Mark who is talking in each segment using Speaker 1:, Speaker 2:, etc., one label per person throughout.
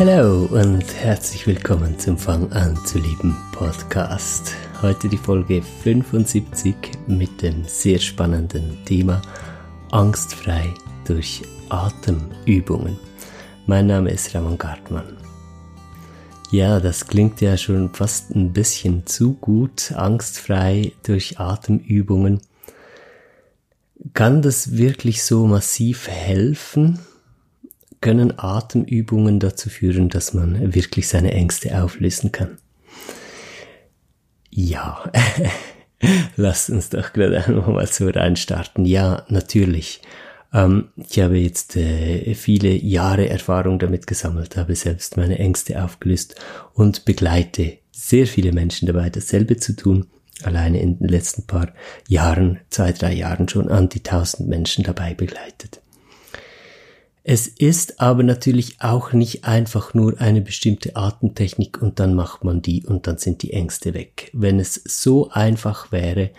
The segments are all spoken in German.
Speaker 1: Hallo und herzlich willkommen zum Fang an zu lieben Podcast. Heute die Folge 75 mit dem sehr spannenden Thema Angstfrei durch Atemübungen. Mein Name ist Ramon Gartmann. Ja, das klingt ja schon fast ein bisschen zu gut, angstfrei durch Atemübungen. Kann das wirklich so massiv helfen? Können Atemübungen dazu führen, dass man wirklich seine Ängste auflösen kann? Ja, lasst uns doch gerade einmal mal so reinstarten. Ja, natürlich. Ähm, ich habe jetzt äh, viele Jahre Erfahrung damit gesammelt, habe selbst meine Ängste aufgelöst und begleite sehr viele Menschen dabei, dasselbe zu tun. Alleine in den letzten paar Jahren, zwei, drei Jahren schon an die tausend Menschen dabei begleitet. Es ist aber natürlich auch nicht einfach nur eine bestimmte Atemtechnik und dann macht man die und dann sind die Ängste weg. Wenn es so einfach wäre,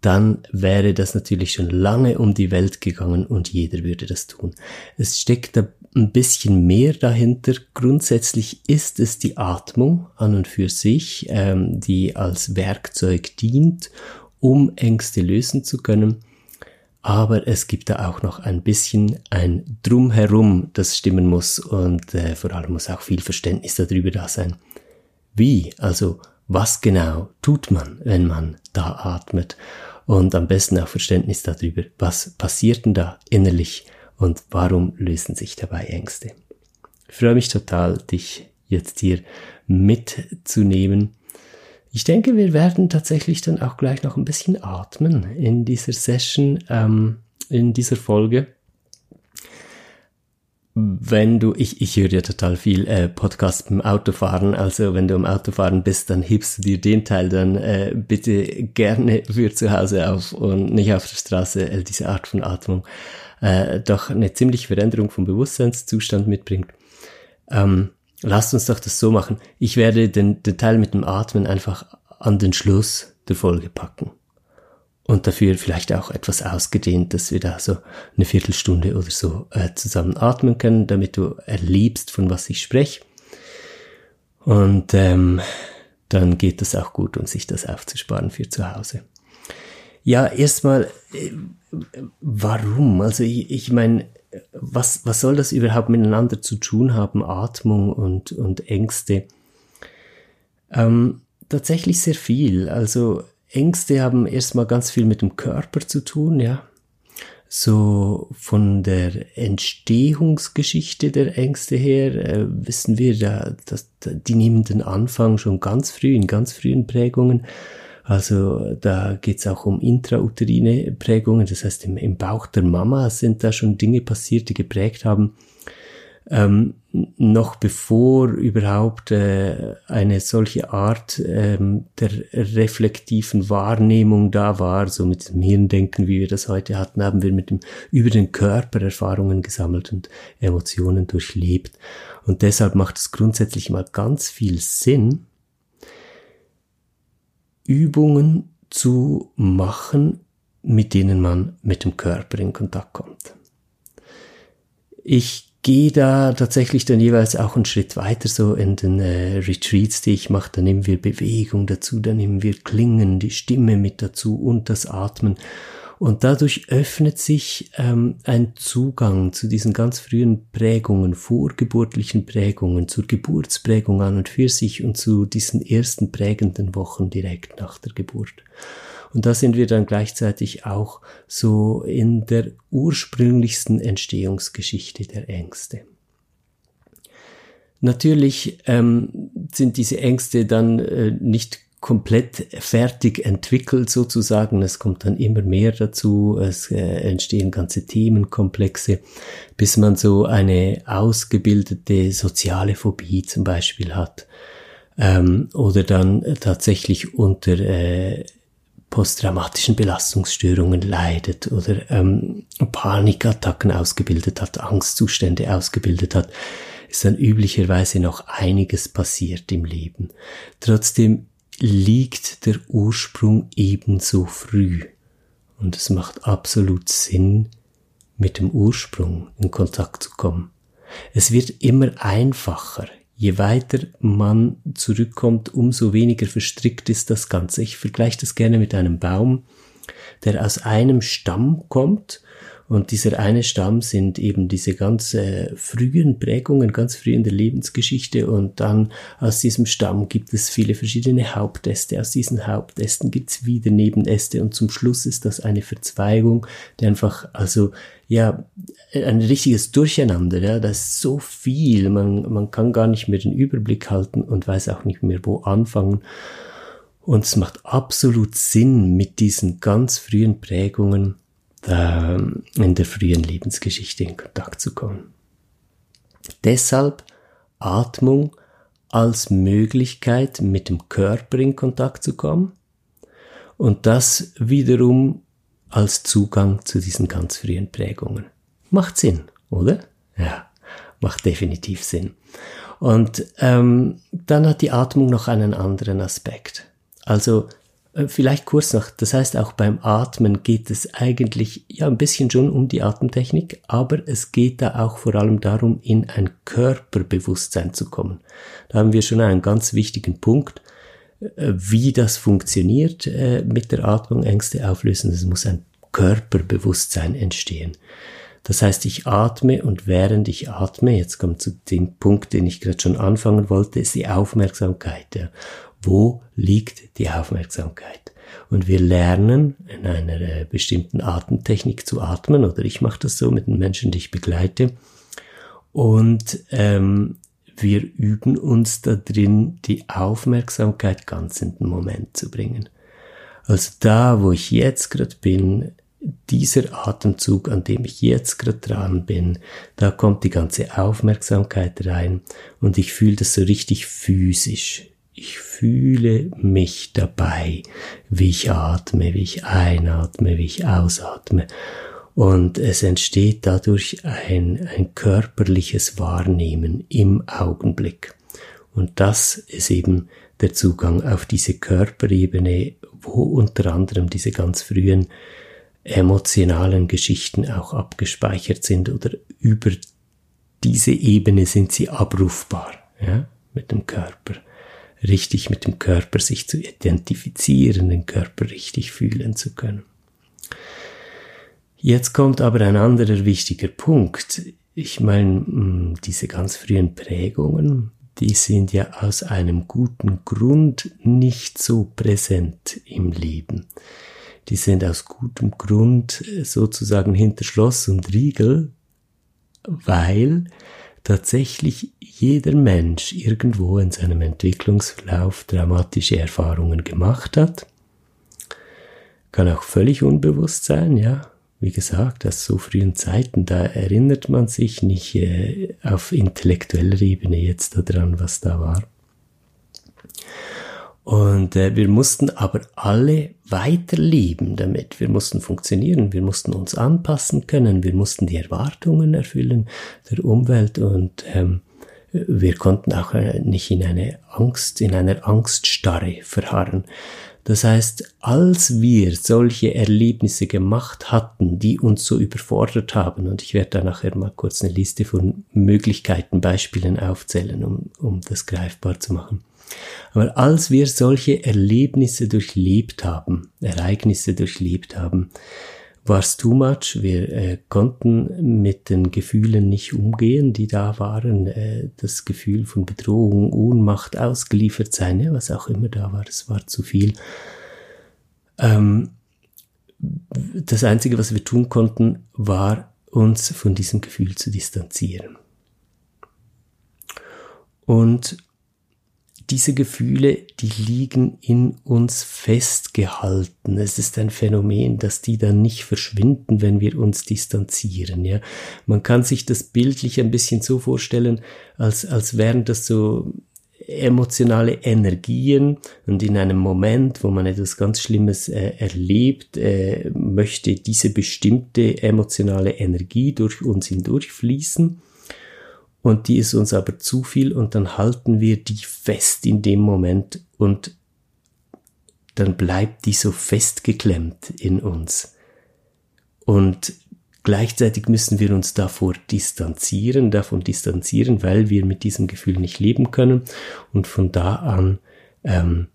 Speaker 1: dann wäre das natürlich schon lange um die Welt gegangen und jeder würde das tun. Es steckt da ein bisschen mehr dahinter. Grundsätzlich ist es die Atmung an und für sich, ähm, die als Werkzeug dient, um Ängste lösen zu können. Aber es gibt da auch noch ein bisschen ein Drumherum, das stimmen muss und äh, vor allem muss auch viel Verständnis darüber da sein. Wie, also was genau tut man, wenn man da atmet? und am besten auch Verständnis darüber, was passiert denn da innerlich und warum lösen sich dabei Ängste. Ich freue mich total, dich jetzt hier mitzunehmen. Ich denke, wir werden tatsächlich dann auch gleich noch ein bisschen atmen in dieser Session, ähm, in dieser Folge wenn du, ich, ich höre ja total viel äh, Podcast beim Autofahren, also wenn du im Autofahren bist, dann hebst du dir den Teil dann äh, bitte gerne für zu Hause auf und nicht auf der Straße, äh, diese Art von Atmung äh, doch eine ziemliche Veränderung vom Bewusstseinszustand mitbringt. Ähm, lasst uns doch das so machen. Ich werde den, den Teil mit dem Atmen einfach an den Schluss der Folge packen und dafür vielleicht auch etwas ausgedehnt, dass wir da so eine Viertelstunde oder so äh, zusammen atmen können, damit du erlebst, von was ich spreche. Und ähm, dann geht das auch gut, um sich das aufzusparen für zu Hause. Ja, erstmal, äh, warum? Also ich, ich meine, was, was soll das überhaupt miteinander zu tun haben, Atmung und, und Ängste? Ähm, tatsächlich sehr viel. Also Ängste haben erstmal ganz viel mit dem Körper zu tun, ja. So von der Entstehungsgeschichte der Ängste her äh, wissen wir, da, dass die nehmen den Anfang schon ganz früh, in ganz frühen Prägungen. Also da geht's auch um intrauterine Prägungen, das heißt im, im Bauch der Mama sind da schon Dinge passiert, die geprägt haben, ähm, noch bevor überhaupt äh, eine solche Art ähm, der reflektiven Wahrnehmung da war, so mit dem Hirndenken, wie wir das heute hatten, haben wir mit dem über den Körper Erfahrungen gesammelt und Emotionen durchlebt. Und deshalb macht es grundsätzlich mal ganz viel Sinn, Übungen zu machen, mit denen man mit dem Körper in Kontakt kommt. Ich gehe da tatsächlich dann jeweils auch einen Schritt weiter, so in den äh, Retreats, die ich mache. Da nehmen wir Bewegung dazu, da nehmen wir Klingen, die Stimme mit dazu und das Atmen. Und dadurch öffnet sich ähm, ein Zugang zu diesen ganz frühen Prägungen, vorgeburtlichen Prägungen, zur Geburtsprägung an und für sich und zu diesen ersten prägenden Wochen direkt nach der Geburt. Und da sind wir dann gleichzeitig auch so in der ursprünglichsten Entstehungsgeschichte der Ängste. Natürlich ähm, sind diese Ängste dann äh, nicht komplett fertig entwickelt sozusagen. Es kommt dann immer mehr dazu. Es äh, entstehen ganze Themenkomplexe, bis man so eine ausgebildete soziale Phobie zum Beispiel hat. Ähm, oder dann tatsächlich unter äh, posttraumatischen Belastungsstörungen leidet oder ähm, Panikattacken ausgebildet hat, Angstzustände ausgebildet hat, ist dann üblicherweise noch einiges passiert im Leben. Trotzdem liegt der Ursprung ebenso früh. Und es macht absolut Sinn, mit dem Ursprung in Kontakt zu kommen. Es wird immer einfacher. Je weiter man zurückkommt, umso weniger verstrickt ist das Ganze. Ich vergleiche das gerne mit einem Baum, der aus einem Stamm kommt und dieser eine Stamm sind eben diese ganz äh, frühen Prägungen, ganz früh in der Lebensgeschichte. Und dann aus diesem Stamm gibt es viele verschiedene Hauptäste. Aus diesen Hauptästen gibt es wieder Nebenäste. Und zum Schluss ist das eine Verzweigung, die einfach, also ja, ein richtiges Durcheinander. Ja, da ist so viel. Man, man kann gar nicht mehr den Überblick halten und weiß auch nicht mehr, wo anfangen. Und es macht absolut Sinn, mit diesen ganz frühen Prägungen ähm, in der frühen Lebensgeschichte in Kontakt zu kommen. Deshalb Atmung als Möglichkeit, mit dem Körper in Kontakt zu kommen und das wiederum als Zugang zu diesen ganz frühen Prägungen. Macht Sinn, oder? Ja, macht definitiv Sinn. Und ähm, dann hat die Atmung noch einen anderen Aspekt. Also vielleicht kurz noch, das heißt auch beim Atmen geht es eigentlich ja ein bisschen schon um die Atemtechnik, aber es geht da auch vor allem darum, in ein Körperbewusstsein zu kommen. Da haben wir schon einen ganz wichtigen Punkt, äh, wie das funktioniert äh, mit der Atmung, Ängste auflösen. Es muss ein Körperbewusstsein entstehen. Das heißt, ich atme und während ich atme, jetzt kommt zu dem Punkt, den ich gerade schon anfangen wollte, ist die Aufmerksamkeit. Ja. Wo liegt die Aufmerksamkeit? Und wir lernen in einer äh, bestimmten Atemtechnik zu atmen, oder ich mache das so mit den Menschen, die ich begleite. Und ähm, wir üben uns da drin, die Aufmerksamkeit ganz in den Moment zu bringen. Also da, wo ich jetzt gerade bin, dieser Atemzug, an dem ich jetzt gerade dran bin, da kommt die ganze Aufmerksamkeit rein und ich fühle das so richtig physisch. Ich fühle mich dabei, wie ich atme, wie ich einatme, wie ich ausatme. Und es entsteht dadurch ein, ein körperliches Wahrnehmen im Augenblick. Und das ist eben der Zugang auf diese Körperebene, wo unter anderem diese ganz frühen emotionalen Geschichten auch abgespeichert sind oder über diese Ebene sind sie abrufbar, ja, mit dem Körper richtig mit dem Körper sich zu identifizieren, den Körper richtig fühlen zu können. Jetzt kommt aber ein anderer wichtiger Punkt. Ich meine, hm, diese ganz frühen Prägungen, die sind ja aus einem guten Grund nicht so präsent im Leben. Die sind aus gutem Grund sozusagen hinter Schloss und Riegel, weil tatsächlich jeder Mensch irgendwo in seinem Entwicklungsverlauf dramatische Erfahrungen gemacht hat. Kann auch völlig unbewusst sein, ja. Wie gesagt, aus so frühen Zeiten, da erinnert man sich nicht äh, auf intellektueller Ebene jetzt daran, was da war. Und äh, wir mussten aber alle weiterleben damit. Wir mussten funktionieren, wir mussten uns anpassen können, wir mussten die Erwartungen erfüllen der Umwelt und ähm, wir konnten auch äh, nicht in eine Angst, in einer Angststarre verharren. Das heißt, als wir solche Erlebnisse gemacht hatten, die uns so überfordert haben, und ich werde da nachher mal kurz eine Liste von Möglichkeiten, Beispielen aufzählen, um, um das greifbar zu machen. Aber als wir solche Erlebnisse durchlebt haben, Ereignisse durchlebt haben, war es too much. Wir äh, konnten mit den Gefühlen nicht umgehen, die da waren. Äh, das Gefühl von Bedrohung, Ohnmacht, ausgeliefert sein, ja, was auch immer da war, es war zu viel. Ähm, das Einzige, was wir tun konnten, war uns von diesem Gefühl zu distanzieren. Und diese Gefühle, die liegen in uns festgehalten. Es ist ein Phänomen, dass die dann nicht verschwinden, wenn wir uns distanzieren. Ja, man kann sich das bildlich ein bisschen so vorstellen, als als wären das so emotionale Energien und in einem Moment, wo man etwas ganz Schlimmes äh, erlebt, äh, möchte diese bestimmte emotionale Energie durch uns hindurchfließen und die ist uns aber zu viel und dann halten wir die fest in dem Moment und dann bleibt die so festgeklemmt in uns. Und gleichzeitig müssen wir uns davor distanzieren, davon distanzieren, weil wir mit diesem Gefühl nicht leben können. Und von da an, ähm,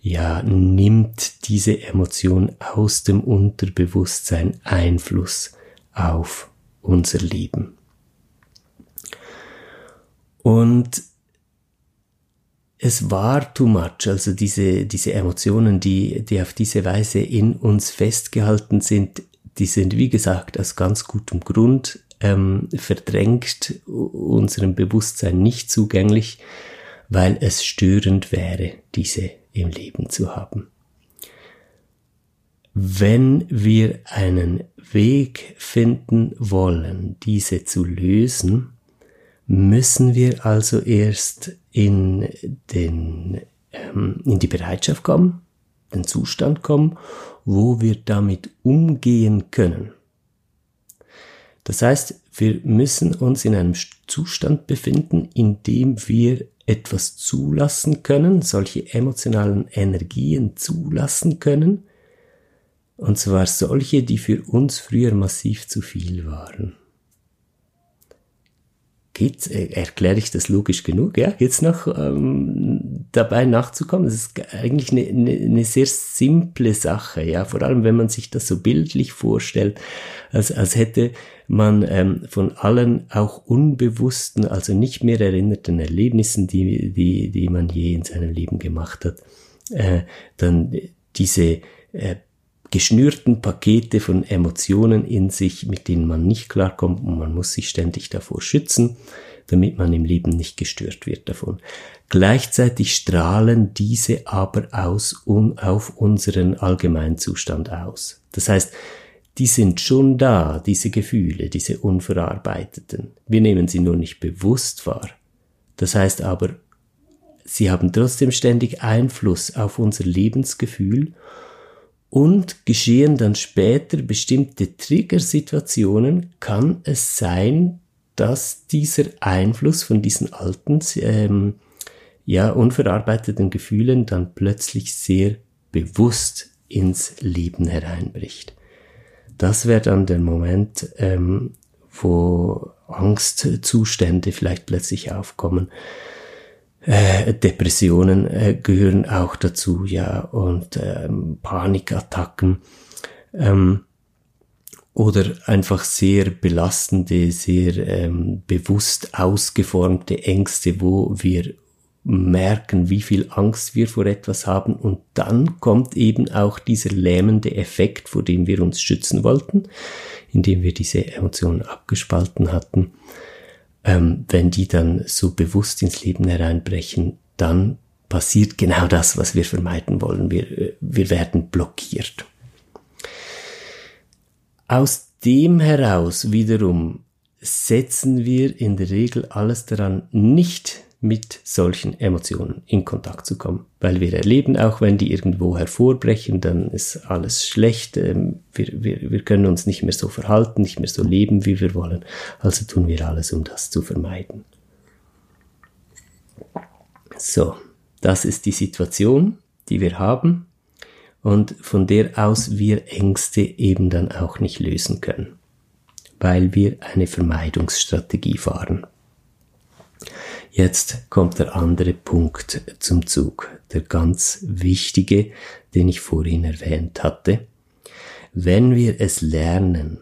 Speaker 1: ja, nimmt diese Emotion aus dem Unterbewusstsein Einfluss auf unser Leben. Und es war too much, also diese, diese Emotionen, die, die auf diese Weise in uns festgehalten sind, die sind, wie gesagt, aus ganz gutem Grund ähm, verdrängt, unserem Bewusstsein nicht zugänglich, weil es störend wäre, diese im Leben zu haben. Wenn wir einen Weg finden wollen, diese zu lösen, müssen wir also erst in den, ähm, in die Bereitschaft kommen, den Zustand kommen, wo wir damit umgehen können. Das heißt, wir müssen uns in einem Zustand befinden, in dem wir etwas zulassen können, solche emotionalen Energien zulassen können, und zwar solche, die für uns früher massiv zu viel waren. Geht's, äh, erkläre ich das logisch genug? Ja, geht's noch ähm, dabei nachzukommen? Das ist eigentlich eine, eine, eine sehr simple Sache, ja, vor allem wenn man sich das so bildlich vorstellt, als, als hätte man ähm, von allen auch unbewussten, also nicht mehr erinnerten Erlebnissen, die, die, die man je in seinem Leben gemacht hat, äh, dann diese äh, geschnürten Pakete von Emotionen in sich, mit denen man nicht klarkommt und man muss sich ständig davor schützen, damit man im Leben nicht gestört wird davon. Gleichzeitig strahlen diese aber aus un, auf unseren Allgemeinzustand aus. Das heißt, die sind schon da, diese Gefühle, diese unverarbeiteten. Wir nehmen sie nur nicht bewusst wahr. Das heißt aber, sie haben trotzdem ständig Einfluss auf unser Lebensgefühl und geschehen dann später bestimmte Triggersituationen, kann es sein, dass dieser Einfluss von diesen alten, ähm, ja, unverarbeiteten Gefühlen dann plötzlich sehr bewusst ins Leben hereinbricht. Das wäre dann der Moment, ähm, wo Angstzustände vielleicht plötzlich aufkommen, äh, Depressionen äh, gehören auch dazu, ja, und ähm, Panikattacken ähm, oder einfach sehr belastende, sehr ähm, bewusst ausgeformte Ängste, wo wir merken, wie viel Angst wir vor etwas haben. Und dann kommt eben auch dieser lähmende Effekt, vor dem wir uns schützen wollten, indem wir diese Emotionen abgespalten hatten ähm, wenn die dann so bewusst ins Leben hereinbrechen, dann passiert genau das, was wir vermeiden wollen. Wir, wir werden blockiert. Aus dem heraus wiederum setzen wir in der Regel alles daran, nicht mit solchen Emotionen in Kontakt zu kommen. Weil wir erleben, auch wenn die irgendwo hervorbrechen, dann ist alles schlecht. Ähm, wir, wir, wir können uns nicht mehr so verhalten, nicht mehr so leben, wie wir wollen. Also tun wir alles, um das zu vermeiden. So, das ist die Situation, die wir haben und von der aus wir Ängste eben dann auch nicht lösen können, weil wir eine Vermeidungsstrategie fahren. Jetzt kommt der andere Punkt zum Zug, der ganz wichtige, den ich vorhin erwähnt hatte. Wenn wir es lernen,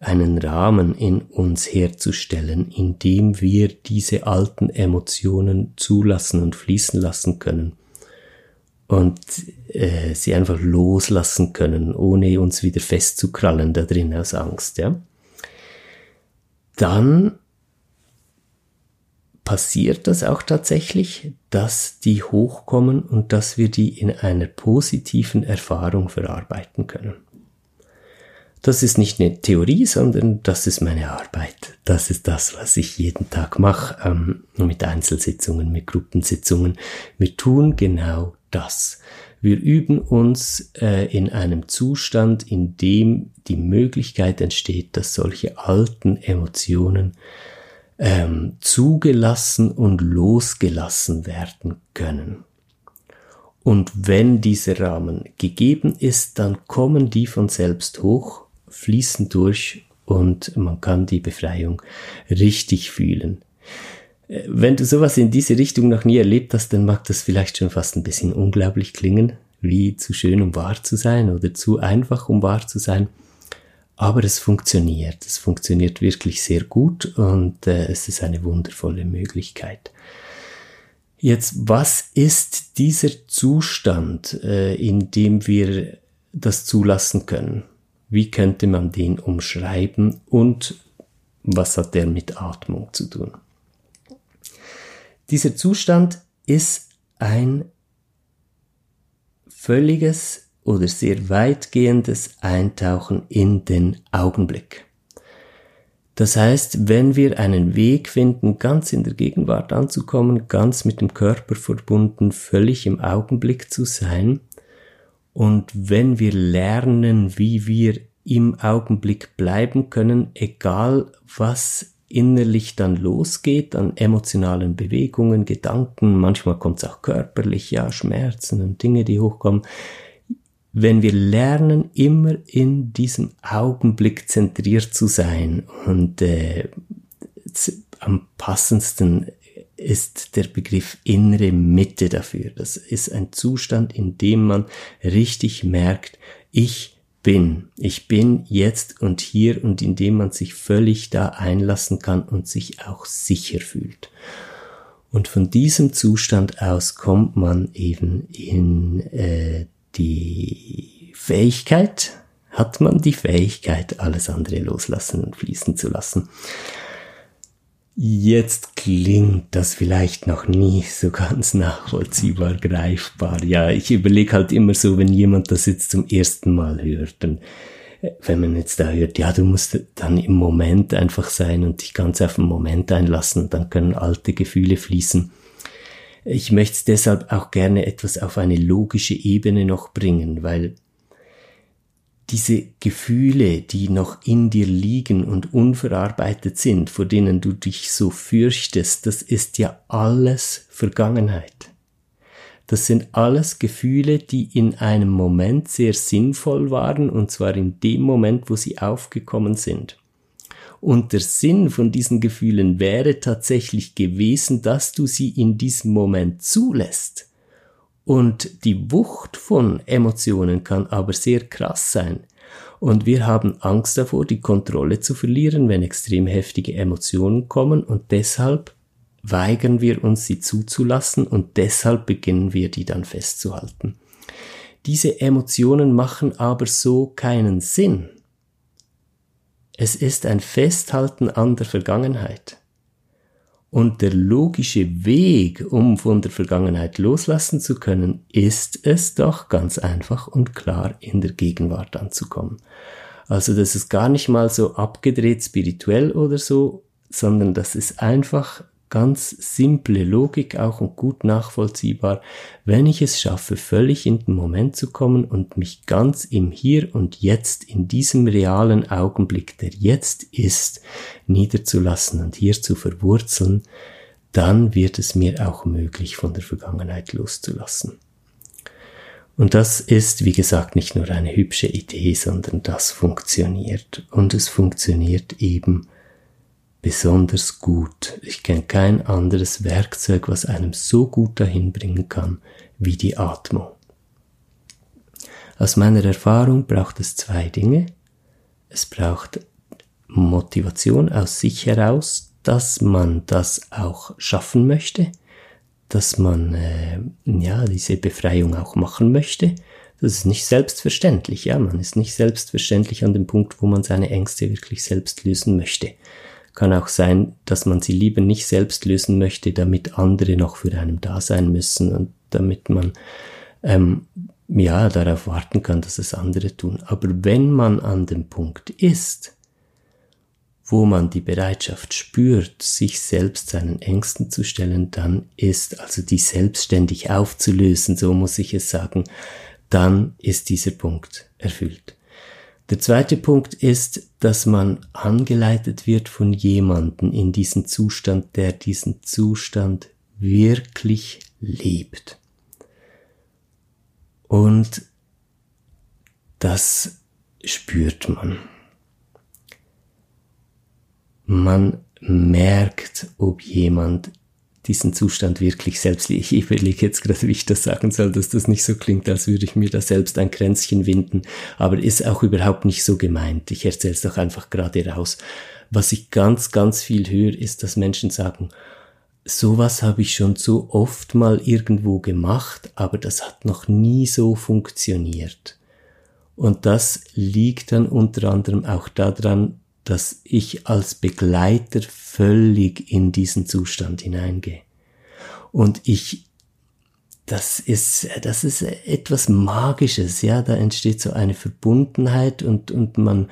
Speaker 1: einen Rahmen in uns herzustellen, in dem wir diese alten Emotionen zulassen und fließen lassen können und äh, sie einfach loslassen können, ohne uns wieder festzukrallen da drin aus Angst, ja, dann passiert das auch tatsächlich, dass die hochkommen und dass wir die in einer positiven Erfahrung verarbeiten können. Das ist nicht eine Theorie, sondern das ist meine Arbeit. Das ist das, was ich jeden Tag mache, ähm, mit Einzelsitzungen, mit Gruppensitzungen. Wir tun genau das. Wir üben uns äh, in einem Zustand, in dem die Möglichkeit entsteht, dass solche alten Emotionen ähm, zugelassen und losgelassen werden können. Und wenn dieser Rahmen gegeben ist, dann kommen die von selbst hoch, fließen durch und man kann die Befreiung richtig fühlen. Äh, wenn du sowas in diese Richtung noch nie erlebt hast, dann mag das vielleicht schon fast ein bisschen unglaublich klingen, wie zu schön, um wahr zu sein oder zu einfach, um wahr zu sein. Aber es funktioniert. Es funktioniert wirklich sehr gut und äh, es ist eine wundervolle Möglichkeit. Jetzt, was ist dieser Zustand, äh, in dem wir das zulassen können? Wie könnte man den umschreiben und was hat der mit Atmung zu tun? Dieser Zustand ist ein völliges oder sehr weitgehendes Eintauchen in den Augenblick. Das heißt, wenn wir einen Weg finden, ganz in der Gegenwart anzukommen, ganz mit dem Körper verbunden, völlig im Augenblick zu sein, und wenn wir lernen, wie wir im Augenblick bleiben können, egal was innerlich dann losgeht an emotionalen Bewegungen, Gedanken, manchmal kommt es auch körperlich, ja, Schmerzen und Dinge, die hochkommen, wenn wir lernen, immer in diesem Augenblick zentriert zu sein und äh, am passendsten ist der Begriff innere Mitte dafür. Das ist ein Zustand, in dem man richtig merkt, ich bin, ich bin jetzt und hier und in dem man sich völlig da einlassen kann und sich auch sicher fühlt. Und von diesem Zustand aus kommt man eben in äh, die Fähigkeit, hat man die Fähigkeit, alles andere loslassen und fließen zu lassen. Jetzt klingt das vielleicht noch nie so ganz nachvollziehbar greifbar. Ja, ich überlege halt immer so, wenn jemand das jetzt zum ersten Mal hört, dann, äh, wenn man jetzt da hört, ja, du musst dann im Moment einfach sein und dich ganz auf den Moment einlassen, dann können alte Gefühle fließen. Ich möchte es deshalb auch gerne etwas auf eine logische Ebene noch bringen, weil diese Gefühle, die noch in dir liegen und unverarbeitet sind, vor denen du dich so fürchtest, das ist ja alles Vergangenheit. Das sind alles Gefühle, die in einem Moment sehr sinnvoll waren, und zwar in dem Moment, wo sie aufgekommen sind. Und der Sinn von diesen Gefühlen wäre tatsächlich gewesen, dass du sie in diesem Moment zulässt. Und die Wucht von Emotionen kann aber sehr krass sein. Und wir haben Angst davor, die Kontrolle zu verlieren, wenn extrem heftige Emotionen kommen und deshalb weigern wir uns, sie zuzulassen und deshalb beginnen wir, die dann festzuhalten. Diese Emotionen machen aber so keinen Sinn. Es ist ein Festhalten an der Vergangenheit. Und der logische Weg, um von der Vergangenheit loslassen zu können, ist es doch ganz einfach und klar in der Gegenwart anzukommen. Also das ist gar nicht mal so abgedreht spirituell oder so, sondern das ist einfach ganz simple Logik auch und gut nachvollziehbar, wenn ich es schaffe, völlig in den Moment zu kommen und mich ganz im Hier und Jetzt, in diesem realen Augenblick, der jetzt ist, niederzulassen und hier zu verwurzeln, dann wird es mir auch möglich, von der Vergangenheit loszulassen. Und das ist, wie gesagt, nicht nur eine hübsche Idee, sondern das funktioniert. Und es funktioniert eben besonders gut. Ich kenne kein anderes Werkzeug, was einem so gut dahin bringen kann wie die Atmung. Aus meiner Erfahrung braucht es zwei Dinge. Es braucht Motivation aus sich heraus, dass man das auch schaffen möchte, dass man äh, ja diese Befreiung auch machen möchte. Das ist nicht selbstverständlich, ja, man ist nicht selbstverständlich an dem Punkt, wo man seine Ängste wirklich selbst lösen möchte Kann auch sein, dass man sie lieber nicht selbst lösen möchte, damit andere noch für einen da sein müssen und damit man ähm, ja darauf warten kann, dass es andere tun. Aber wenn man an dem Punkt ist, wo man die Bereitschaft spürt, sich selbst seinen Ängsten zu stellen, dann ist also die selbstständig aufzulösen, so muss ich es sagen, dann ist dieser Punkt erfüllt. Der zweite Punkt ist, dass man angeleitet wird von jemandem in diesen Zustand, der diesen Zustand wirklich lebt. Und das spürt man. Man merkt, ob jemand diesen Zustand wirklich selbst, ich überlege jetzt gerade, wie ich das sagen soll, dass das nicht so klingt, als würde ich mir da selbst ein Kränzchen winden, aber ist auch überhaupt nicht so gemeint. Ich erzähle es doch einfach gerade raus. Was ich ganz, ganz viel höre, ist, dass Menschen sagen, sowas habe ich schon so oft mal irgendwo gemacht, aber das hat noch nie so funktioniert. Und das liegt dann unter anderem auch daran, dass ich als Begleiter völlig in diesen Zustand hineingehe. Und ich, das ist, das ist etwas Magisches, ja, da entsteht so eine Verbundenheit und, und man,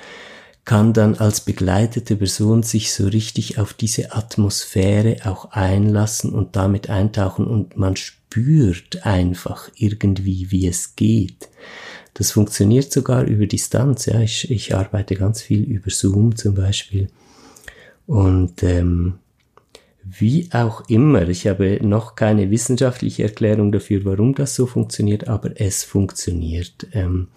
Speaker 1: kann dann als begleitete Person sich so richtig auf diese Atmosphäre auch einlassen und damit eintauchen und man spürt einfach irgendwie, wie es geht. Das funktioniert sogar über Distanz. Ja, ich, ich arbeite ganz viel über Zoom zum Beispiel. Und ähm, wie auch immer, ich habe noch keine wissenschaftliche Erklärung dafür, warum das so funktioniert, aber es funktioniert. Ähm,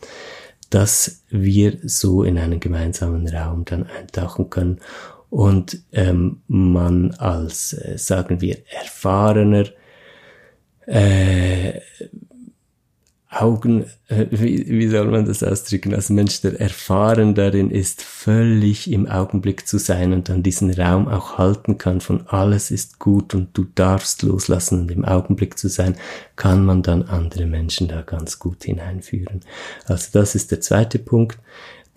Speaker 1: dass wir so in einen gemeinsamen Raum dann eintauchen können und ähm, man als, äh, sagen wir, erfahrener äh, Augen, äh, wie, wie soll man das ausdrücken, als Mensch, der erfahren darin ist, völlig im Augenblick zu sein und dann diesen Raum auch halten kann von alles ist gut und du darfst loslassen und im Augenblick zu sein, kann man dann andere Menschen da ganz gut hineinführen. Also das ist der zweite Punkt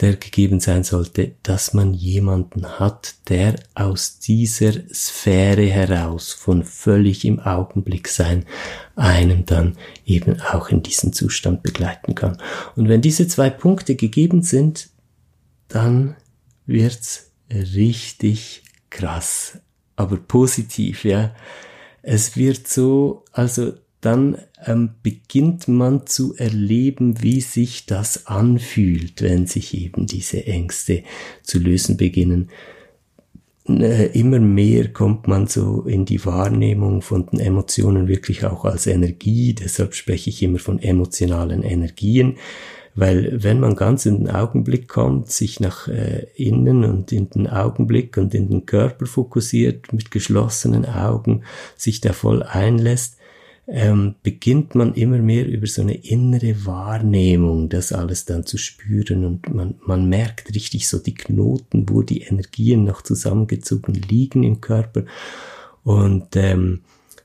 Speaker 1: der gegeben sein sollte, dass man jemanden hat, der aus dieser Sphäre heraus von völlig im Augenblick sein einem dann eben auch in diesen Zustand begleiten kann. Und wenn diese zwei Punkte gegeben sind, dann wird's richtig krass, aber positiv, ja. Es wird so, also dann ähm, beginnt man zu erleben, wie sich das anfühlt, wenn sich eben diese Ängste zu lösen beginnen. Äh, immer mehr kommt man so in die Wahrnehmung von den Emotionen wirklich auch als Energie, deshalb spreche ich immer von emotionalen Energien, weil wenn man ganz in den Augenblick kommt, sich nach äh, innen und in den Augenblick und in den Körper fokussiert, mit geschlossenen Augen sich da voll einlässt, ähm, beginnt man immer mehr über so eine innere Wahrnehmung das alles dann zu spüren und man, man merkt richtig so die Knoten, wo die Energien noch zusammengezogen liegen im Körper und ähm,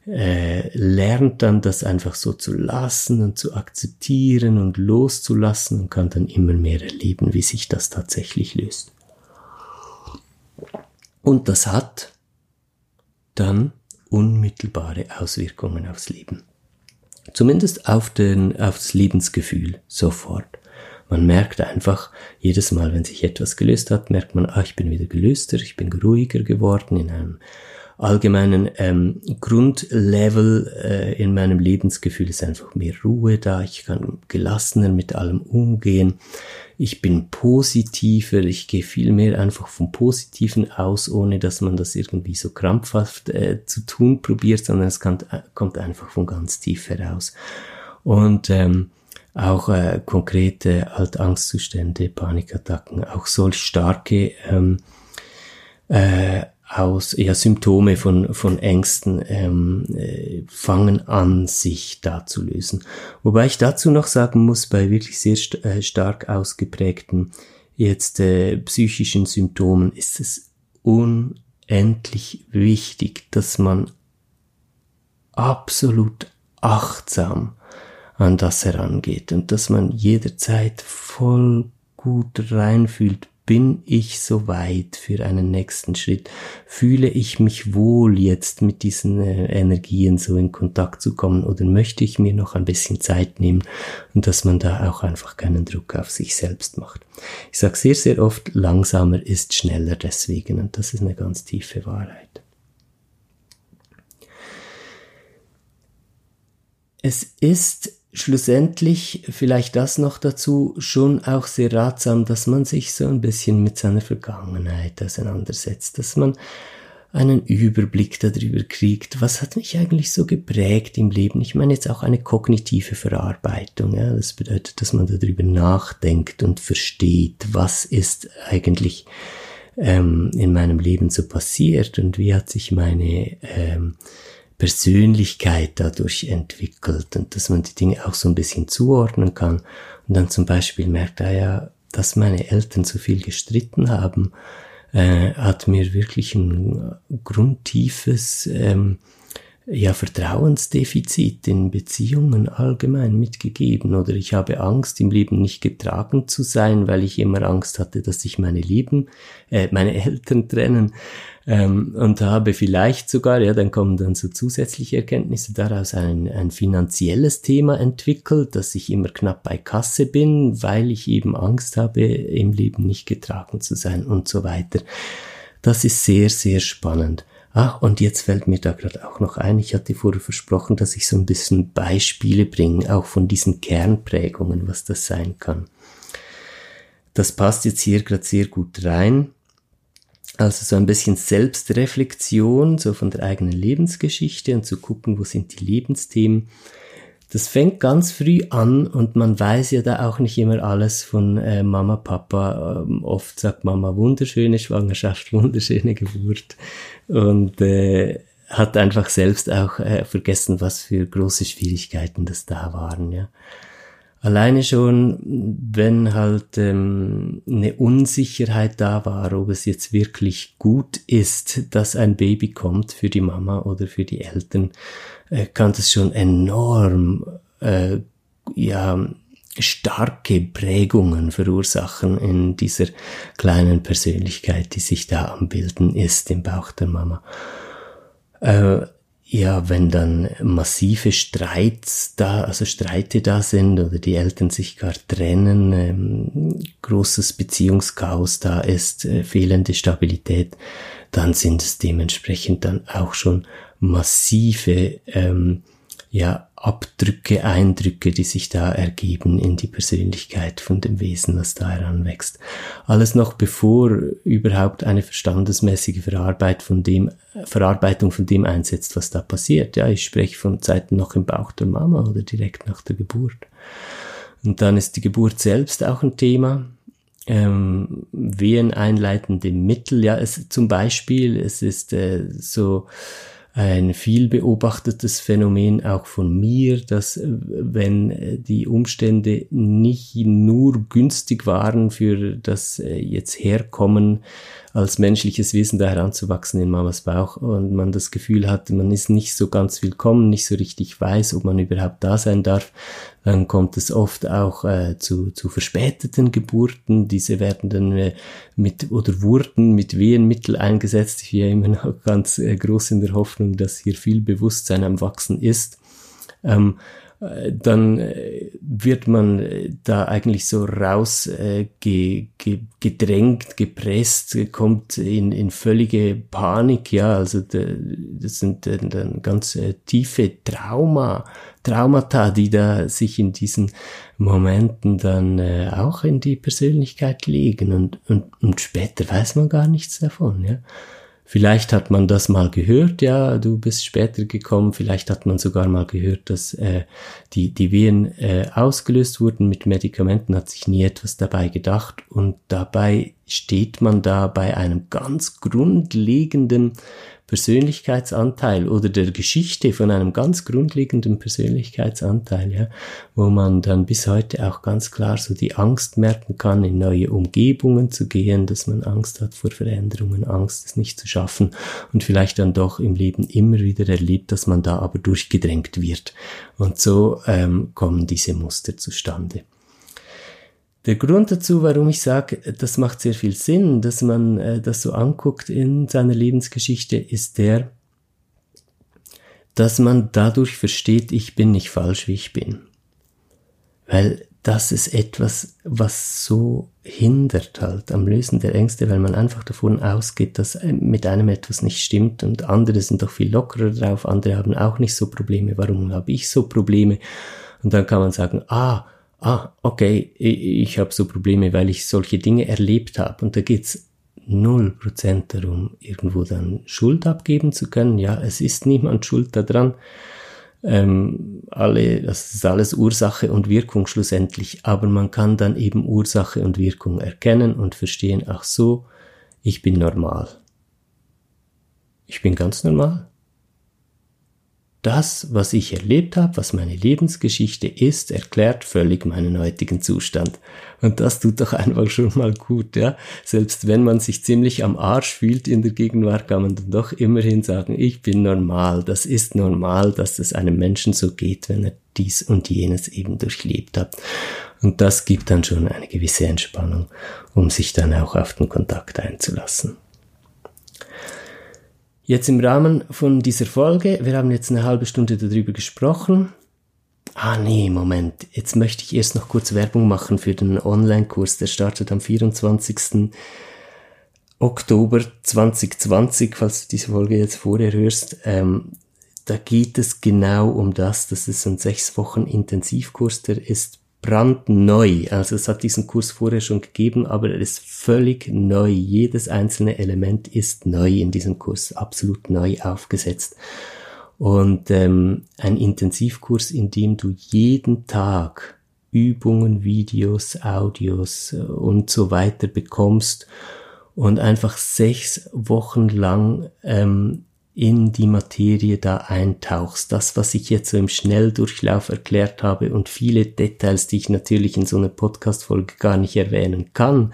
Speaker 1: äh, lernt dann das einfach so zu lassen und zu akzeptieren und loszulassen und kann dann immer mehr erleben, wie sich das tatsächlich löst. Und das hat dann unmittelbare Auswirkungen aufs Leben. Zumindest auf, den, auf das Lebensgefühl sofort. Man merkt einfach, jedes Mal, wenn sich etwas gelöst hat, merkt man, ah, ich bin wieder gelöster, ich bin ruhiger geworden in einem allgemeinen ähm, Grundlevel äh, in meinem Lebensgefühl ist einfach mehr Ruhe da, ich kann gelassener mit allem umgehen, ich bin positiver, ich gehe viel mehr einfach vom Positiven aus, ohne dass man das irgendwie so krampfhaft äh, zu tun probiert, sondern es kann, äh, kommt einfach von ganz tief heraus. Und ähm, auch äh, konkrete Altangstzustände, Panikattacken, auch solch starke ähm, äh, aus ja, Symptome von, von Ängsten ähm, äh, fangen an, sich da zu lösen. Wobei ich dazu noch sagen muss, bei wirklich sehr st äh, stark ausgeprägten jetzt äh, psychischen Symptomen ist es unendlich wichtig, dass man absolut achtsam an das herangeht und dass man jederzeit voll gut reinfühlt, bin ich so weit für einen nächsten Schritt? Fühle ich mich wohl jetzt mit diesen äh, Energien so in Kontakt zu kommen oder möchte ich mir noch ein bisschen Zeit nehmen und dass man da auch einfach keinen Druck auf sich selbst macht? Ich sage sehr, sehr oft, langsamer ist schneller deswegen und das ist eine ganz tiefe Wahrheit. Es ist schlussendlich vielleicht das noch dazu schon auch sehr ratsam, dass man sich so ein bisschen mit seiner Vergangenheit auseinandersetzt, dass man einen Überblick darüber kriegt, was hat mich eigentlich so geprägt im Leben. Ich meine jetzt auch eine kognitive Verarbeitung. Ja? Das bedeutet, dass man darüber nachdenkt und versteht, was ist eigentlich ähm, in meinem Leben so passiert und wie hat sich meine ähm, Persönlichkeit dadurch entwickelt und dass man die Dinge auch so ein bisschen zuordnen kann. Und dann zum Beispiel merkt, ah ja, dass meine Eltern so viel gestritten haben, äh, hat mir wirklich ein grundtiefes ähm, ja, Vertrauensdefizit in Beziehungen allgemein mitgegeben oder ich habe Angst im Leben nicht getragen zu sein, weil ich immer Angst hatte, dass sich meine Lieben, äh, meine Eltern trennen ähm, und habe vielleicht sogar, ja, dann kommen dann so zusätzliche Erkenntnisse daraus ein, ein finanzielles Thema entwickelt, dass ich immer knapp bei Kasse bin, weil ich eben Angst habe, im Leben nicht getragen zu sein und so weiter. Das ist sehr, sehr spannend. Ach, und jetzt fällt mir da gerade auch noch ein, ich hatte vorher versprochen, dass ich so ein bisschen Beispiele bringe, auch von diesen Kernprägungen, was das sein kann. Das passt jetzt hier gerade sehr gut rein. Also so ein bisschen Selbstreflexion, so von der eigenen Lebensgeschichte und zu gucken, wo sind die Lebensthemen das fängt ganz früh an und man weiß ja da auch nicht immer alles von äh, Mama, Papa. Ähm, oft sagt Mama wunderschöne Schwangerschaft, wunderschöne Geburt und äh, hat einfach selbst auch äh, vergessen, was für große Schwierigkeiten das da waren. Ja. Alleine schon, wenn halt ähm, eine Unsicherheit da war, ob es jetzt wirklich gut ist, dass ein Baby kommt für die Mama oder für die Eltern, äh, kann das schon enorm äh, ja starke Prägungen verursachen in dieser kleinen Persönlichkeit, die sich da am Bilden ist im Bauch der Mama. Äh, ja, wenn dann massive Streits da, also Streite da sind oder die Eltern sich gar trennen, ähm, großes Beziehungschaos da ist, äh, fehlende Stabilität, dann sind es dementsprechend dann auch schon massive ähm, ja, Abdrücke, Eindrücke, die sich da ergeben in die Persönlichkeit von dem Wesen, das da heranwächst. Alles noch bevor überhaupt eine verstandesmäßige Verarbeitung von dem, Verarbeitung von dem einsetzt, was da passiert. Ja, ich spreche von Zeiten noch im Bauch der Mama oder direkt nach der Geburt. Und dann ist die Geburt selbst auch ein Thema ähm, wehen einleitende Mittel. Ja, es zum Beispiel, es ist äh, so ein viel beobachtetes Phänomen auch von mir, dass äh, wenn äh, die Umstände nicht nur günstig waren für das äh, jetzt Herkommen als menschliches Wesen da heranzuwachsen in Mamas Bauch und man das Gefühl hat, man ist nicht so ganz willkommen, nicht so richtig weiß, ob man überhaupt da sein darf, dann kommt es oft auch äh, zu, zu verspäteten Geburten. Diese werden dann äh, mit oder wurden mit Wehenmittel eingesetzt. Ich bin immer noch ganz äh, groß in der Hoffnung, dass hier viel Bewusstsein am Wachsen ist. Ähm, äh, dann äh, wird man äh, da eigentlich so raus ge, ge, gepresst, kommt in, in völlige Panik, ja, also das sind dann ganz tiefe Trauma, Traumata, die da sich in diesen Momenten dann auch in die Persönlichkeit legen und, und, und später weiß man gar nichts davon, ja. Vielleicht hat man das mal gehört, ja, du bist später gekommen. Vielleicht hat man sogar mal gehört, dass äh, die, die Wehen äh, ausgelöst wurden mit Medikamenten, hat sich nie etwas dabei gedacht. Und dabei steht man da bei einem ganz grundlegenden Persönlichkeitsanteil oder der Geschichte von einem ganz grundlegenden Persönlichkeitsanteil, ja, wo man dann bis heute auch ganz klar so die Angst merken kann, in neue Umgebungen zu gehen, dass man Angst hat vor Veränderungen, Angst es nicht zu schaffen und vielleicht dann doch im Leben immer wieder erlebt, dass man da aber durchgedrängt wird. Und so ähm, kommen diese Muster zustande. Der Grund dazu, warum ich sage, das macht sehr viel Sinn, dass man äh, das so anguckt in seiner Lebensgeschichte, ist der, dass man dadurch versteht, ich bin nicht falsch, wie ich bin. Weil das ist etwas, was so hindert halt am Lösen der Ängste, weil man einfach davon ausgeht, dass mit einem etwas nicht stimmt und andere sind doch viel lockerer drauf, andere haben auch nicht so Probleme, warum habe ich so Probleme? Und dann kann man sagen, ah, ah, okay, ich, habe so Probleme, weil ich solche Dinge erlebt habe. Und da geht's null Prozent darum, irgendwo dann Schuld abgeben zu können. Ja, es ist niemand schuld daran ähm, alle, das ist alles Ursache und Wirkung schlussendlich, aber man kann dann eben Ursache und Wirkung erkennen und verstehen, ach so, ich bin normal. Ich bin ganz normal das, was ich erlebt habe, was meine Lebensgeschichte ist, erklärt völlig meinen heutigen Zustand. Und das tut doch einfach schon mal gut, ja. Selbst wenn man sich ziemlich am Arsch fühlt in der Gegenwart, kann man dann doch immerhin sagen, ich bin normal. Das ist normal, dass es einem Menschen so geht, wenn er dies und jenes eben durchlebt hat. Und das gibt dann schon eine gewisse Entspannung, um sich dann auch auf den Kontakt einzulassen. Jetzt im Rahmen von dieser Folge, wir haben jetzt eine halbe Stunde darüber gesprochen. Ah nee, Moment, jetzt möchte ich erst noch kurz Werbung machen für den Online-Kurs, der startet am 24. Oktober 2020, falls du diese Folge jetzt vorher hörst. Ähm, da geht es genau um das, das ist ein sechs Wochen Intensivkurs, der ist brandneu. Also es hat diesen Kurs vorher schon gegeben, aber er ist völlig neu. Jedes einzelne Element ist neu in diesem Kurs, absolut neu aufgesetzt. Und ähm, ein Intensivkurs, in dem du jeden Tag Übungen, Videos, Audios äh, und so weiter bekommst und einfach sechs Wochen lang ähm, in die Materie da eintauchst. Das, was ich jetzt so im Schnelldurchlauf erklärt habe und viele Details, die ich natürlich in so einer Podcast-Folge gar nicht erwähnen kann.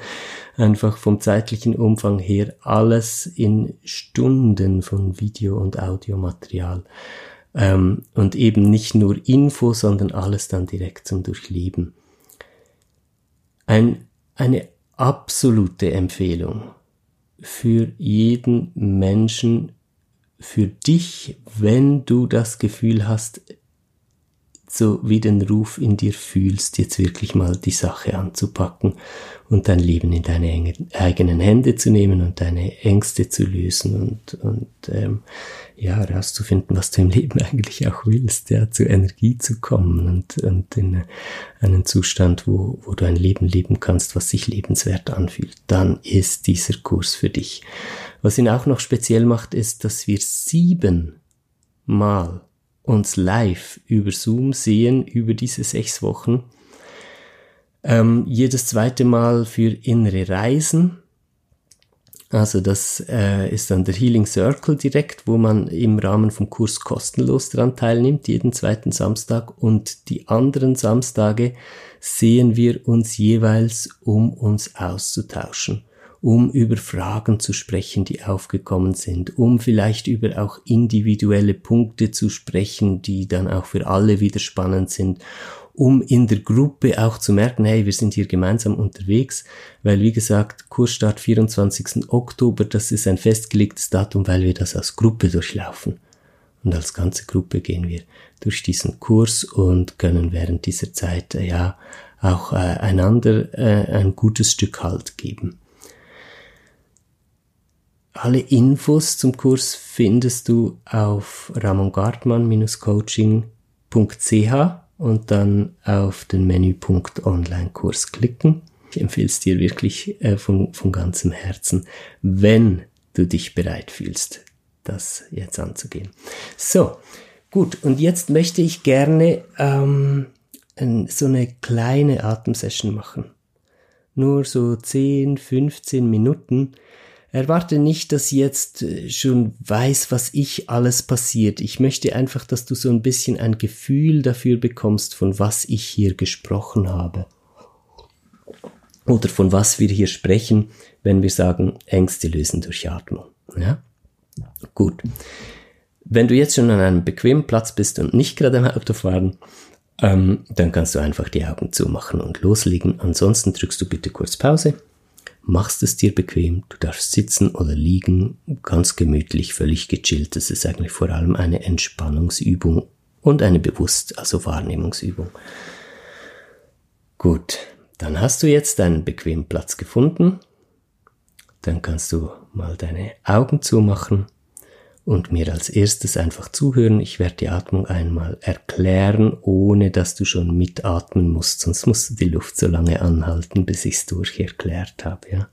Speaker 1: Einfach vom zeitlichen Umfang her alles in Stunden von Video- und Audiomaterial. Ähm, und eben nicht nur Info, sondern alles dann direkt zum Durchleben. Ein, eine absolute Empfehlung für jeden Menschen, für dich, wenn du das Gefühl hast, so wie den Ruf in dir fühlst, jetzt wirklich mal die Sache anzupacken und dein Leben in deine eigenen Hände zu nehmen und deine Ängste zu lösen und, und ähm, ja, herauszufinden, was du im Leben eigentlich auch willst, ja, zur Energie zu kommen und, und in einen Zustand, wo, wo du ein Leben leben kannst, was sich lebenswert anfühlt, dann ist dieser Kurs für dich. Was ihn auch noch speziell macht, ist, dass wir sieben Mal uns live über Zoom sehen, über diese sechs Wochen. Ähm, jedes zweite Mal für innere Reisen. Also das äh, ist dann der Healing Circle direkt, wo man im Rahmen vom Kurs kostenlos dran teilnimmt, jeden zweiten Samstag. Und die anderen Samstage sehen wir uns jeweils, um uns auszutauschen um über Fragen zu sprechen, die aufgekommen sind, um vielleicht über auch individuelle Punkte zu sprechen, die dann auch für alle wieder spannend sind, um in der Gruppe auch zu merken, hey, wir sind hier gemeinsam unterwegs, weil wie gesagt, Kursstart 24. Oktober, das ist ein festgelegtes Datum, weil wir das als Gruppe durchlaufen. Und als ganze Gruppe gehen wir durch diesen Kurs und können während dieser Zeit äh, ja auch äh, einander äh, ein gutes Stück Halt geben. Alle Infos zum Kurs findest du auf ramongartmann-coaching.ch und dann auf den Menüpunkt Online-Kurs klicken. Ich empfehle es dir wirklich äh, von, von ganzem Herzen, wenn du dich bereit fühlst, das jetzt anzugehen. So, gut, und jetzt möchte ich gerne ähm, so eine kleine Atemsession machen. Nur so 10, 15 Minuten, Erwarte nicht, dass jetzt äh, schon weiß, was ich alles passiert. Ich möchte einfach, dass du so ein bisschen ein Gefühl dafür bekommst, von was ich hier gesprochen habe. Oder von was wir hier sprechen, wenn wir sagen, Ängste lösen durch Atmung. Ja? Gut. Wenn du jetzt schon an einem bequemen Platz bist und nicht gerade am Auto fahren, ähm, dann kannst du einfach die Augen zumachen und loslegen. Ansonsten drückst du bitte kurz Pause, machst es dir bequem, du darfst sitzen oder liegen, ganz gemütlich, völlig gechillt. Das ist eigentlich vor allem eine Entspannungsübung und eine Bewusst-, also Wahrnehmungsübung. Gut, dann hast du jetzt einen bequemen Platz gefunden. Dann kannst du mal deine Augen zumachen und mir als erstes einfach zuhören. Ich werde die Atmung einmal erklären, ohne dass du schon mitatmen musst, sonst musst du die Luft so lange anhalten, bis ich es durch erklärt habe. Ja?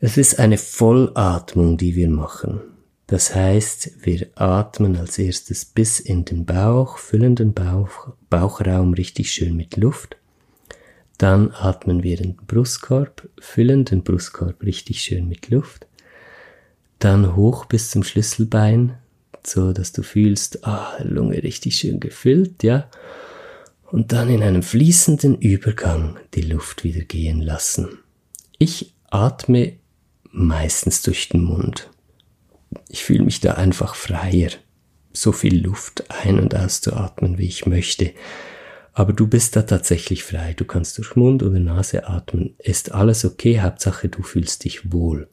Speaker 1: Es ist eine Vollatmung, die wir machen. Das heißt, wir atmen als erstes bis in den Bauch, füllen den Bauch, Bauchraum richtig schön mit Luft. Dann atmen wir in den Brustkorb, füllen den Brustkorb richtig schön mit Luft dann hoch bis zum Schlüsselbein, so dass du fühlst, ah, Lunge richtig schön gefüllt, ja. Und dann in einem fließenden Übergang die Luft wieder gehen lassen. Ich atme meistens durch den Mund. Ich fühle mich da einfach freier, so viel Luft ein- und auszuatmen, wie ich möchte. Aber du bist da tatsächlich frei. Du kannst durch Mund oder Nase atmen. Ist alles okay, Hauptsache du fühlst dich wohl.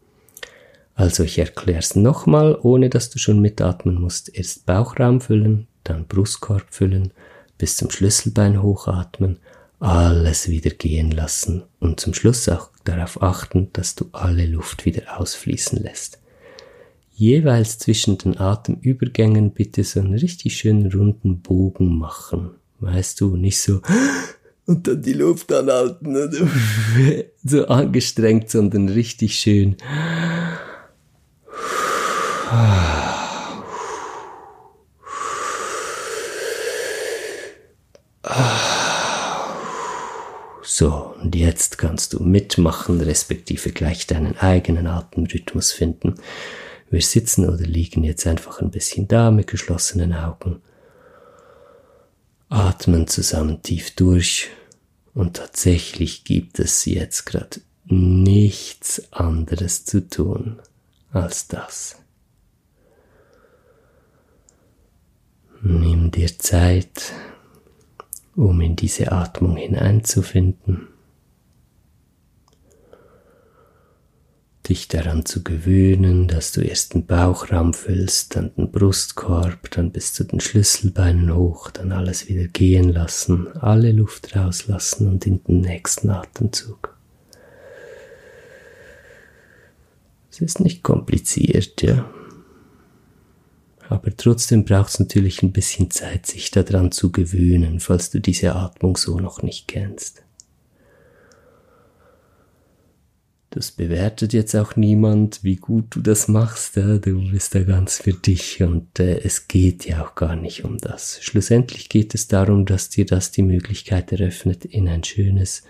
Speaker 1: Also ich erkläre es nochmal, ohne dass du schon mitatmen musst. Erst Bauchraum füllen, dann Brustkorb füllen, bis zum Schlüsselbein hochatmen, alles wieder gehen lassen und zum Schluss auch darauf achten, dass du alle Luft wieder ausfließen lässt. Jeweils zwischen den Atemübergängen bitte so einen richtig schönen runden Bogen machen. Weißt du, nicht so und dann die Luft anhalten, so angestrengt, sondern richtig schön so, und jetzt kannst du mitmachen, respektive gleich deinen eigenen Atemrhythmus finden. Wir sitzen oder liegen jetzt einfach ein bisschen da mit geschlossenen Augen, atmen zusammen tief durch und tatsächlich gibt es jetzt gerade nichts anderes zu tun als das. Nimm dir Zeit, um in diese Atmung hineinzufinden, dich daran zu gewöhnen, dass du erst den Bauchraum füllst, dann den Brustkorb, dann bis zu den Schlüsselbeinen hoch, dann alles wieder gehen lassen, alle Luft rauslassen und in den nächsten Atemzug. Es ist nicht kompliziert, ja. Aber trotzdem braucht es natürlich ein bisschen Zeit, sich daran zu gewöhnen, falls du diese Atmung so noch nicht kennst. Das bewertet jetzt auch niemand, wie gut du das machst. Ja? Du bist da ganz für dich und äh, es geht ja auch gar nicht um das. Schlussendlich geht es darum, dass dir das die Möglichkeit eröffnet, in ein schönes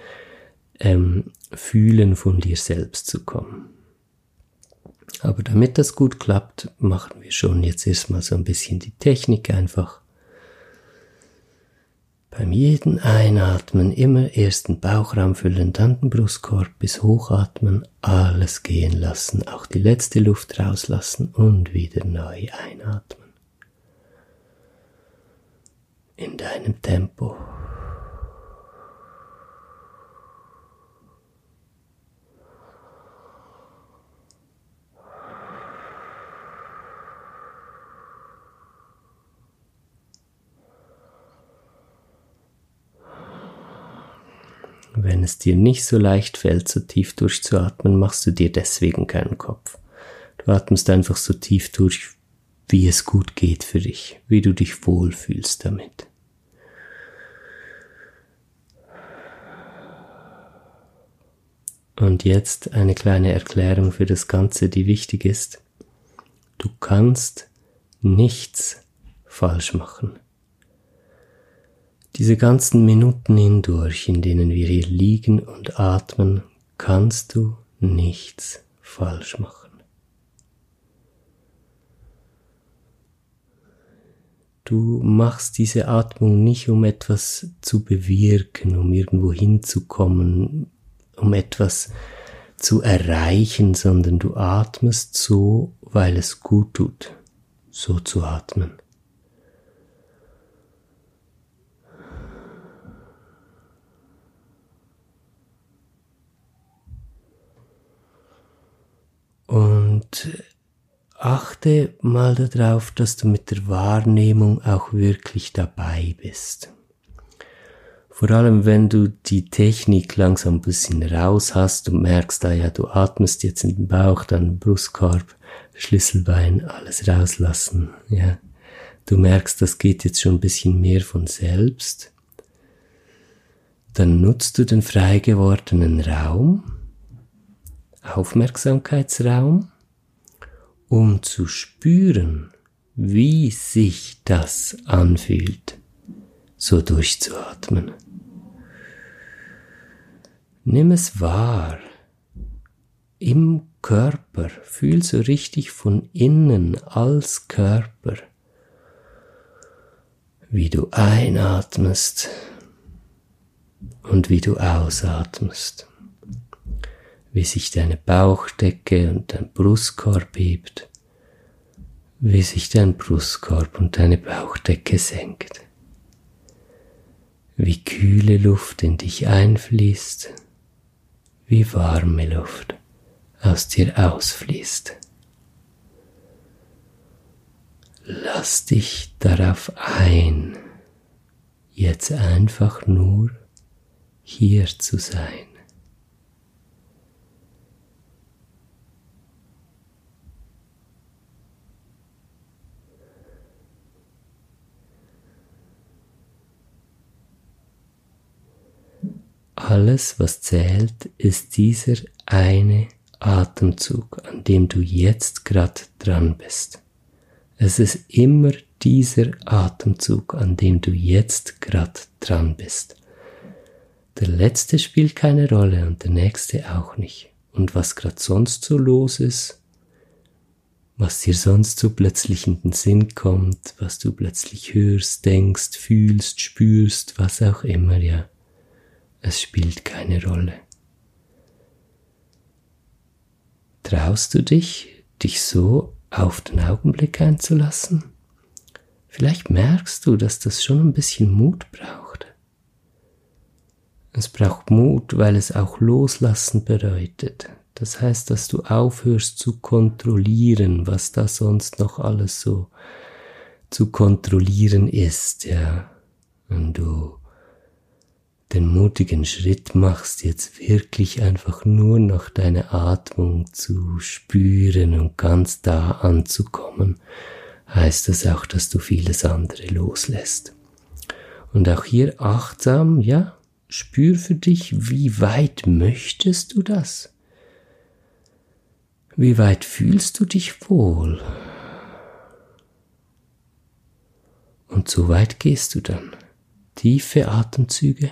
Speaker 1: ähm, Fühlen von dir selbst zu kommen. Aber damit das gut klappt, machen wir schon jetzt erstmal so ein bisschen die Technik einfach. Beim jeden Einatmen immer erst den Bauchraum füllen, dann den Brustkorb bis hochatmen, alles gehen lassen, auch die letzte Luft rauslassen und wieder neu einatmen. In deinem Tempo. Wenn es dir nicht so leicht fällt, so tief durchzuatmen, machst du dir deswegen keinen Kopf. Du atmest einfach so tief durch, wie es gut geht für dich, wie du dich wohlfühlst damit. Und jetzt eine kleine Erklärung für das Ganze, die wichtig ist. Du kannst nichts falsch machen. Diese ganzen Minuten hindurch, in denen wir hier liegen und atmen, kannst du nichts falsch machen. Du machst diese Atmung nicht, um etwas zu bewirken, um irgendwo hinzukommen, um etwas zu erreichen, sondern du atmest so, weil es gut tut, so zu atmen. Und achte mal darauf, dass du mit der Wahrnehmung auch wirklich dabei bist. Vor allem, wenn du die Technik langsam ein bisschen raus hast und merkst, ah ja, du atmest jetzt in den Bauch, dann Brustkorb, Schlüsselbein, alles rauslassen, ja. Du merkst, das geht jetzt schon ein bisschen mehr von selbst. Dann nutzt du den frei gewordenen Raum, Aufmerksamkeitsraum, um zu spüren, wie sich das anfühlt, so durchzuatmen. Nimm es wahr. Im Körper. Fühl so richtig von innen als Körper. Wie du einatmest und wie du ausatmest. Wie sich deine Bauchdecke und dein Brustkorb hebt. Wie sich dein Brustkorb und deine Bauchdecke senkt. Wie kühle Luft in dich einfließt wie warme Luft aus dir ausfließt. Lass dich darauf ein, jetzt einfach nur hier zu sein. Alles, was zählt, ist dieser eine Atemzug, an dem du jetzt grad dran bist. Es ist immer dieser Atemzug, an dem du jetzt grad dran bist. Der letzte spielt keine Rolle und der nächste auch nicht. Und was grad sonst so los ist, was dir sonst so plötzlich in den Sinn kommt, was du plötzlich hörst, denkst, fühlst, spürst, was auch immer, ja es spielt keine Rolle. Traust du dich, dich so auf den Augenblick einzulassen? Vielleicht merkst du, dass das schon ein bisschen Mut braucht. Es braucht Mut, weil es auch Loslassen bedeutet. Das heißt, dass du aufhörst zu kontrollieren, was da sonst noch alles so zu kontrollieren ist, ja. Und du den mutigen Schritt machst, jetzt wirklich einfach nur noch deine Atmung zu spüren und ganz da anzukommen, heißt das auch, dass du vieles andere loslässt. Und auch hier achtsam, ja, spür für dich, wie weit möchtest du das? Wie weit fühlst du dich wohl? Und so weit gehst du dann. Tiefe Atemzüge.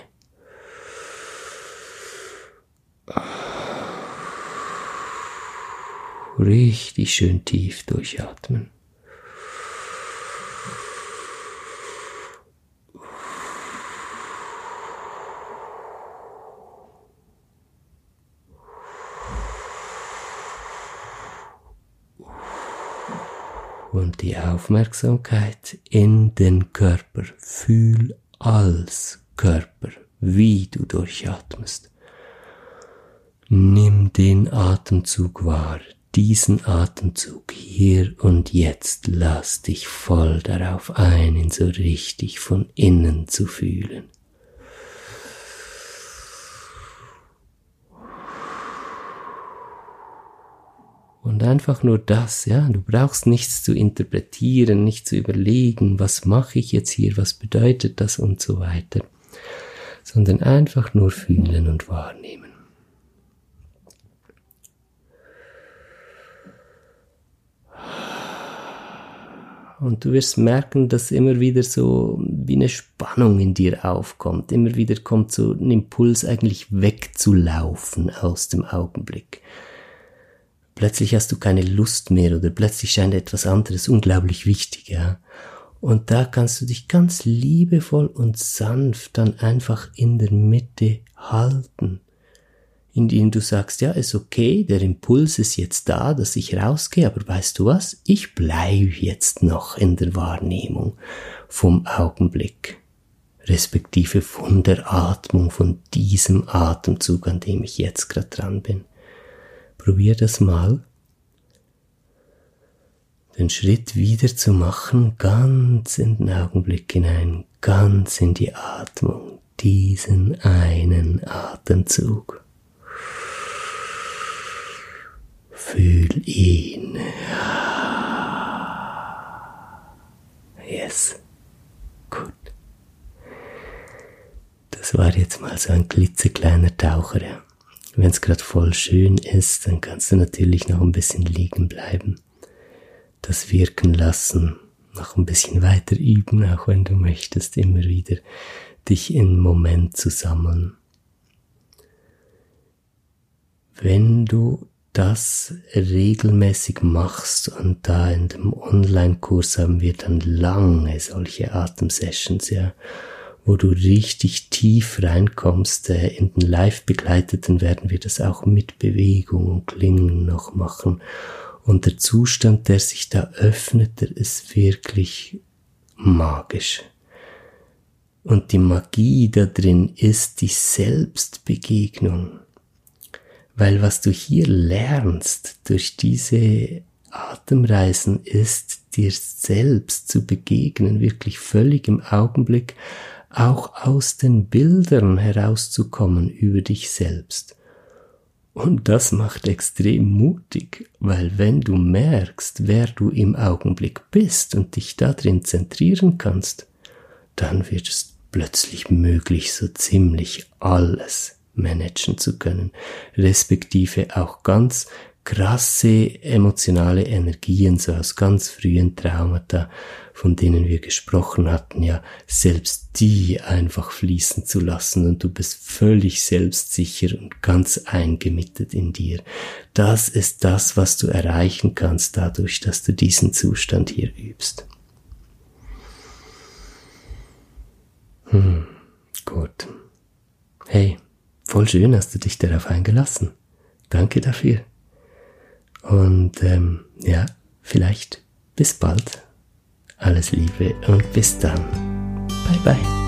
Speaker 1: Richtig schön tief durchatmen. Und die Aufmerksamkeit in den Körper. Fühl als Körper, wie du durchatmest. Nimm den Atemzug wahr, diesen Atemzug hier und jetzt. Lass dich voll darauf ein, ihn so richtig von innen zu fühlen. Und einfach nur das, ja, du brauchst nichts zu interpretieren, nicht zu überlegen, was mache ich jetzt hier, was bedeutet das und so weiter, sondern einfach nur fühlen und wahrnehmen. Und du wirst merken, dass immer wieder so wie eine Spannung in dir aufkommt. Immer wieder kommt so ein Impuls eigentlich wegzulaufen aus dem Augenblick. Plötzlich hast du keine Lust mehr oder plötzlich scheint etwas anderes unglaublich wichtig, ja. Und da kannst du dich ganz liebevoll und sanft dann einfach in der Mitte halten indem du sagst, ja, ist okay, der Impuls ist jetzt da, dass ich rausgehe, aber weißt du was? Ich bleibe jetzt noch in der Wahrnehmung vom Augenblick, respektive von der Atmung, von diesem Atemzug, an dem ich jetzt gerade dran bin. Probier das mal. den Schritt wieder zu machen, ganz in den Augenblick hinein, ganz in die Atmung, diesen einen Atemzug. Fühl ihn. Yes. Gut. Das war jetzt mal so ein klitzekleiner Taucher, ja. Wenn es gerade voll schön ist, dann kannst du natürlich noch ein bisschen liegen bleiben das wirken lassen, noch ein bisschen weiter üben, auch wenn du möchtest, immer wieder dich in Moment zu sammeln. Wenn du das regelmäßig machst und da in dem Online-Kurs haben wir dann lange solche Atemsessions, ja, wo du richtig tief reinkommst. Äh, in den live begleiteten werden wir das auch mit Bewegung und Klingen noch machen. Und der Zustand, der sich da öffnet, der ist wirklich magisch. Und die Magie da drin ist die Selbstbegegnung. Weil was du hier lernst durch diese Atemreisen ist, dir selbst zu begegnen, wirklich völlig im Augenblick, auch aus den Bildern herauszukommen über dich selbst. Und das macht extrem mutig, weil wenn du merkst, wer du im Augenblick bist und dich darin zentrieren kannst, dann wird es plötzlich möglich, so ziemlich alles managen zu können, respektive auch ganz krasse emotionale Energien, so aus ganz frühen Traumata, von denen wir gesprochen hatten, ja, selbst die einfach fließen zu lassen und du bist völlig selbstsicher und ganz eingemittet in dir. Das ist das, was du erreichen kannst dadurch, dass du diesen Zustand hier übst. Hm, gut. Hey, voll schön hast du dich darauf eingelassen. Danke dafür. Und ähm, ja, vielleicht bis bald. Alles Liebe und bis dann. Bye bye.